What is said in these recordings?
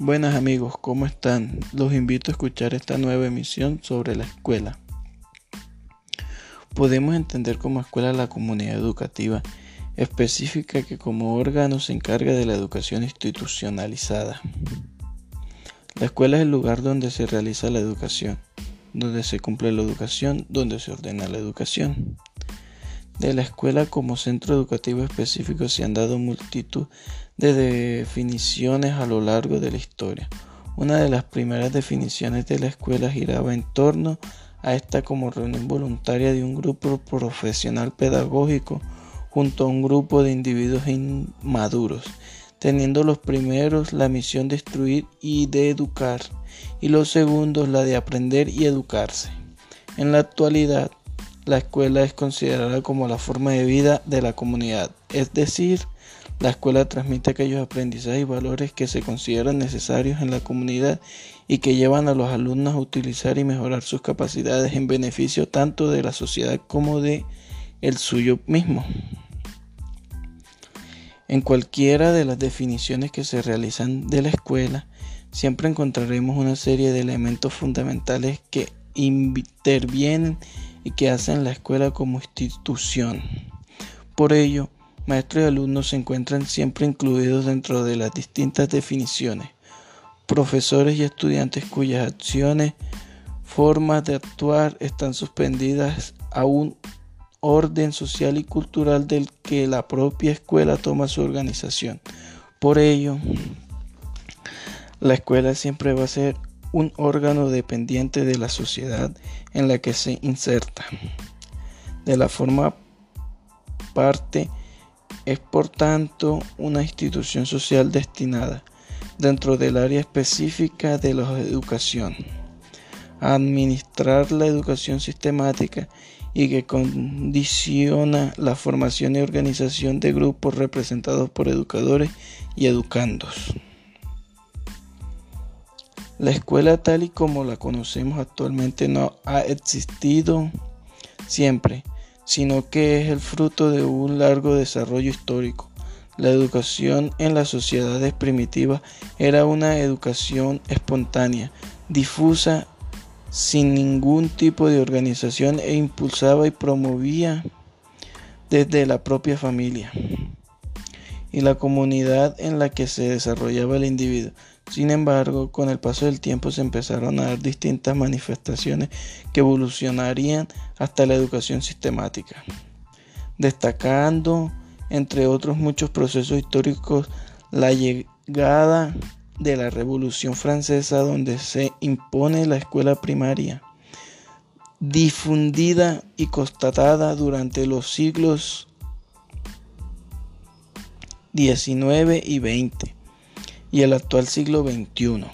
Buenas amigos, ¿cómo están? Los invito a escuchar esta nueva emisión sobre la escuela. Podemos entender como escuela la comunidad educativa específica que como órgano se encarga de la educación institucionalizada. La escuela es el lugar donde se realiza la educación, donde se cumple la educación, donde se ordena la educación. De la escuela como centro educativo específico se han dado multitud de definiciones a lo largo de la historia. Una de las primeras definiciones de la escuela giraba en torno a esta como reunión voluntaria de un grupo profesional pedagógico junto a un grupo de individuos inmaduros, teniendo los primeros la misión de instruir y de educar, y los segundos la de aprender y educarse. En la actualidad, la escuela es considerada como la forma de vida de la comunidad, es decir, la escuela transmite aquellos aprendizajes y valores que se consideran necesarios en la comunidad y que llevan a los alumnos a utilizar y mejorar sus capacidades en beneficio tanto de la sociedad como de el suyo mismo. En cualquiera de las definiciones que se realizan de la escuela, siempre encontraremos una serie de elementos fundamentales que intervienen y que hacen la escuela como institución. Por ello, maestros y alumnos se encuentran siempre incluidos dentro de las distintas definiciones. Profesores y estudiantes cuyas acciones, formas de actuar están suspendidas a un orden social y cultural del que la propia escuela toma su organización. Por ello, la escuela siempre va a ser un órgano dependiente de la sociedad en la que se inserta. De la forma parte es por tanto una institución social destinada, dentro del área específica de la educación, a administrar la educación sistemática y que condiciona la formación y organización de grupos representados por educadores y educandos. La escuela tal y como la conocemos actualmente no ha existido siempre, sino que es el fruto de un largo desarrollo histórico. La educación en las sociedades primitivas era una educación espontánea, difusa, sin ningún tipo de organización e impulsaba y promovía desde la propia familia y la comunidad en la que se desarrollaba el individuo. Sin embargo, con el paso del tiempo se empezaron a dar distintas manifestaciones que evolucionarían hasta la educación sistemática, destacando, entre otros muchos procesos históricos, la llegada de la Revolución Francesa donde se impone la escuela primaria, difundida y constatada durante los siglos XIX y XX y el actual siglo XXI.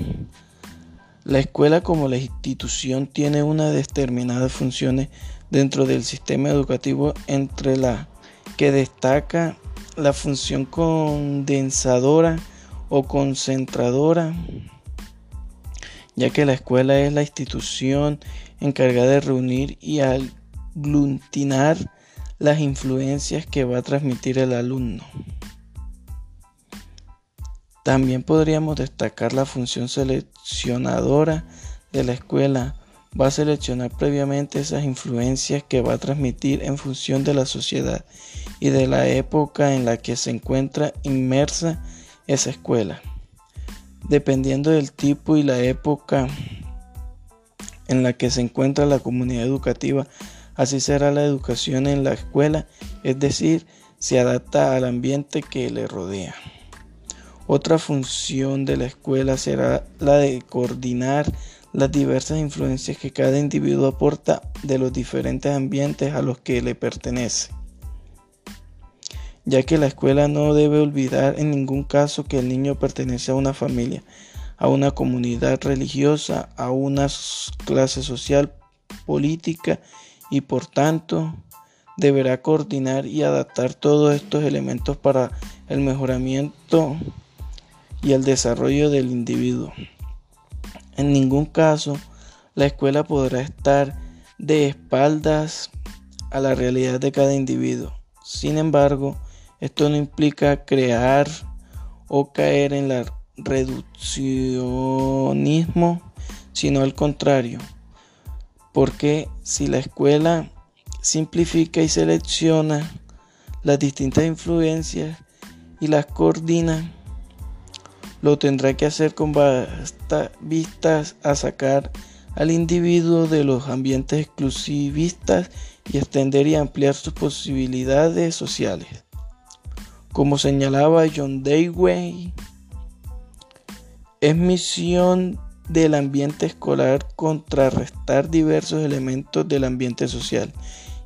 La escuela como la institución tiene una determinadas funciones dentro del sistema educativo entre la que destaca la función condensadora o concentradora, ya que la escuela es la institución encargada de reunir y aglutinar las influencias que va a transmitir el alumno. También podríamos destacar la función seleccionadora de la escuela. Va a seleccionar previamente esas influencias que va a transmitir en función de la sociedad y de la época en la que se encuentra inmersa esa escuela. Dependiendo del tipo y la época en la que se encuentra la comunidad educativa, así será la educación en la escuela, es decir, se adapta al ambiente que le rodea. Otra función de la escuela será la de coordinar las diversas influencias que cada individuo aporta de los diferentes ambientes a los que le pertenece. Ya que la escuela no debe olvidar en ningún caso que el niño pertenece a una familia, a una comunidad religiosa, a una clase social, política y por tanto deberá coordinar y adaptar todos estos elementos para el mejoramiento y el desarrollo del individuo. En ningún caso la escuela podrá estar de espaldas a la realidad de cada individuo. Sin embargo, esto no implica crear o caer en la reduccionismo, sino al contrario. Porque si la escuela simplifica y selecciona las distintas influencias y las coordina, lo tendrá que hacer con vistas a sacar al individuo de los ambientes exclusivistas y extender y ampliar sus posibilidades sociales. Como señalaba John Dewey, es misión del ambiente escolar contrarrestar diversos elementos del ambiente social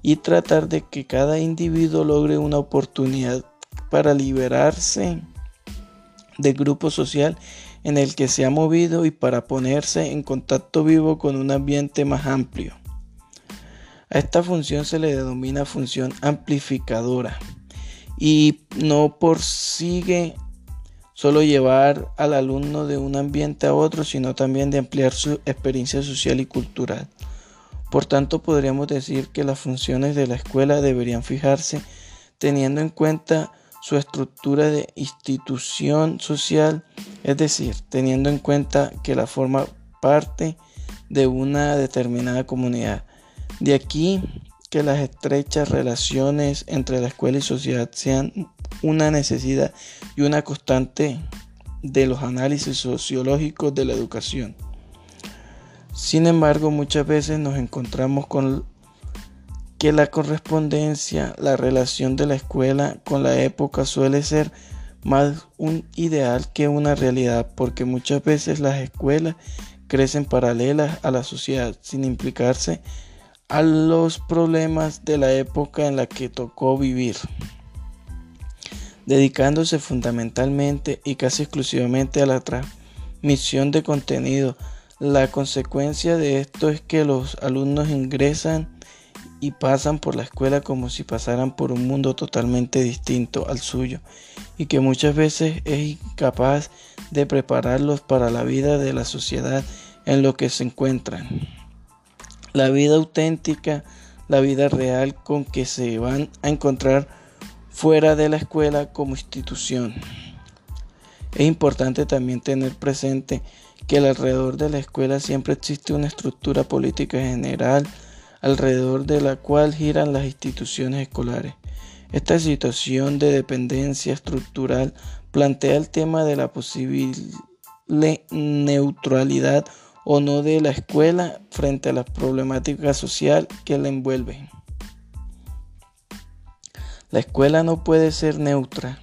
y tratar de que cada individuo logre una oportunidad para liberarse del grupo social en el que se ha movido y para ponerse en contacto vivo con un ambiente más amplio. A esta función se le denomina función amplificadora y no sigue solo llevar al alumno de un ambiente a otro, sino también de ampliar su experiencia social y cultural. Por tanto, podríamos decir que las funciones de la escuela deberían fijarse teniendo en cuenta su estructura de institución social, es decir, teniendo en cuenta que la forma parte de una determinada comunidad. De aquí que las estrechas relaciones entre la escuela y sociedad sean una necesidad y una constante de los análisis sociológicos de la educación. Sin embargo, muchas veces nos encontramos con que la correspondencia, la relación de la escuela con la época suele ser más un ideal que una realidad, porque muchas veces las escuelas crecen paralelas a la sociedad sin implicarse a los problemas de la época en la que tocó vivir, dedicándose fundamentalmente y casi exclusivamente a la transmisión de contenido. La consecuencia de esto es que los alumnos ingresan y pasan por la escuela como si pasaran por un mundo totalmente distinto al suyo y que muchas veces es incapaz de prepararlos para la vida de la sociedad en lo que se encuentran la vida auténtica, la vida real con que se van a encontrar fuera de la escuela como institución. Es importante también tener presente que alrededor de la escuela siempre existe una estructura política general alrededor de la cual giran las instituciones escolares. Esta situación de dependencia estructural plantea el tema de la posible neutralidad o no de la escuela frente a la problemática social que la envuelve. La escuela no puede ser neutra,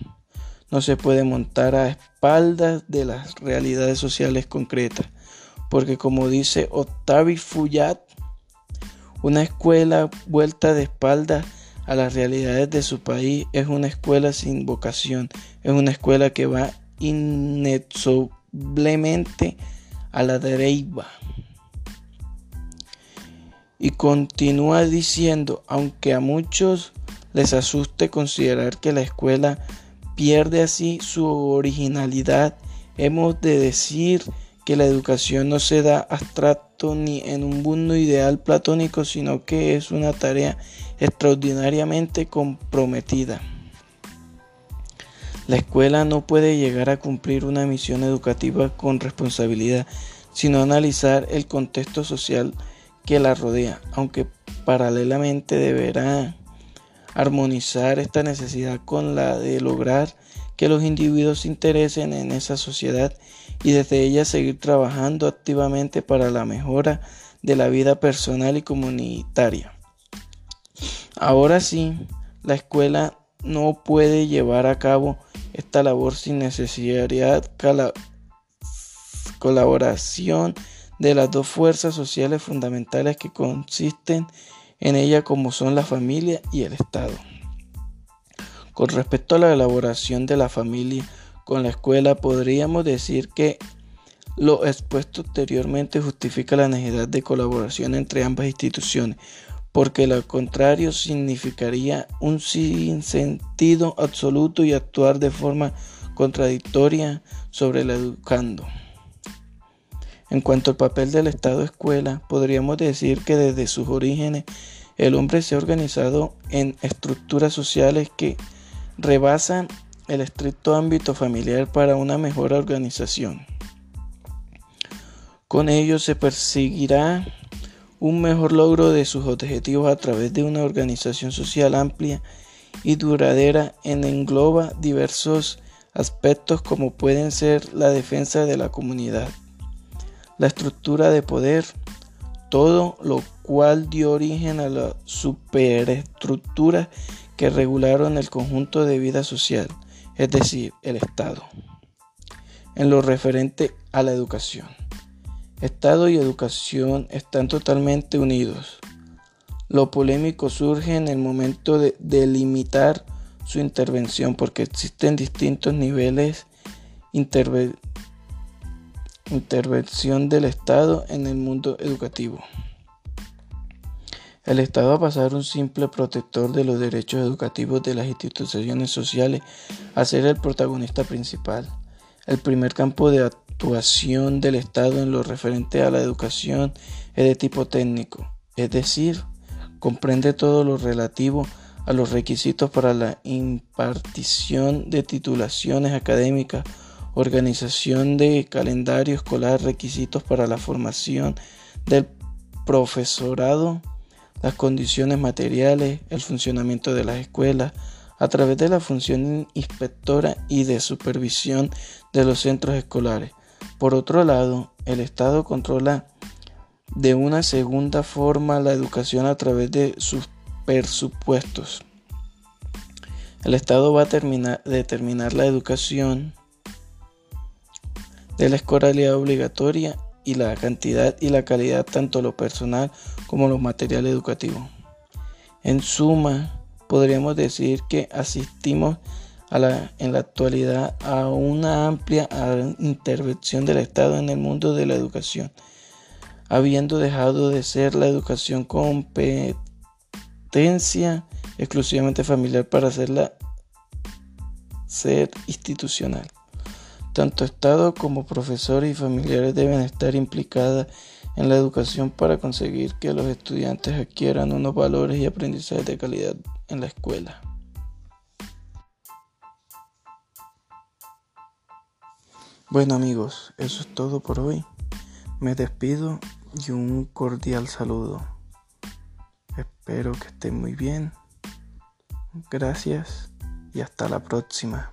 no se puede montar a espaldas de las realidades sociales concretas, porque como dice Octavio Fuyat, una escuela vuelta de espaldas a las realidades de su país es una escuela sin vocación, es una escuela que va inexorablemente a la deriva. Y continúa diciendo, aunque a muchos les asuste considerar que la escuela pierde así su originalidad, hemos de decir que la educación no se da abstracto ni en un mundo ideal platónico, sino que es una tarea extraordinariamente comprometida. La escuela no puede llegar a cumplir una misión educativa con responsabilidad, sino analizar el contexto social que la rodea, aunque paralelamente deberá armonizar esta necesidad con la de lograr que los individuos se interesen en esa sociedad y desde ella seguir trabajando activamente para la mejora de la vida personal y comunitaria. Ahora sí, la escuela no puede llevar a cabo esta labor sin necesidad colaboración de las dos fuerzas sociales fundamentales que consisten en ella como son la familia y el Estado. Con respecto a la elaboración de la familia con la escuela, podríamos decir que lo expuesto anteriormente justifica la necesidad de colaboración entre ambas instituciones, porque lo contrario significaría un sinsentido absoluto y actuar de forma contradictoria sobre el educando. En cuanto al papel del Estado escuela, podríamos decir que desde sus orígenes el hombre se ha organizado en estructuras sociales que rebasan el estricto ámbito familiar para una mejor organización. Con ello se perseguirá un mejor logro de sus objetivos a través de una organización social amplia y duradera en engloba diversos aspectos como pueden ser la defensa de la comunidad, la estructura de poder, todo lo cual dio origen a la superestructura que regularon el conjunto de vida social, es decir, el Estado, en lo referente a la educación. Estado y educación están totalmente unidos. Lo polémico surge en el momento de delimitar su intervención porque existen distintos niveles de intervención del Estado en el mundo educativo. El Estado a pasar un simple protector de los derechos educativos de las instituciones sociales a ser el protagonista principal. El primer campo de actuación del Estado en lo referente a la educación es de tipo técnico, es decir, comprende todo lo relativo a los requisitos para la impartición de titulaciones académicas, organización de calendario escolar, requisitos para la formación del profesorado, las condiciones materiales, el funcionamiento de las escuelas, a través de la función inspectora y de supervisión de los centros escolares, por otro lado, el Estado controla de una segunda forma la educación a través de sus presupuestos. El Estado va a determinar la educación de la escolaridad obligatoria y la cantidad y la calidad tanto lo personal como lo material educativo. En suma, podríamos decir que asistimos en la actualidad a una amplia intervención del Estado en el mundo de la educación, habiendo dejado de ser la educación competencia exclusivamente familiar para hacerla ser institucional. Tanto Estado como profesores y familiares deben estar implicadas en la educación para conseguir que los estudiantes adquieran unos valores y aprendizajes de calidad en la escuela. Bueno amigos, eso es todo por hoy. Me despido y un cordial saludo. Espero que estén muy bien. Gracias y hasta la próxima.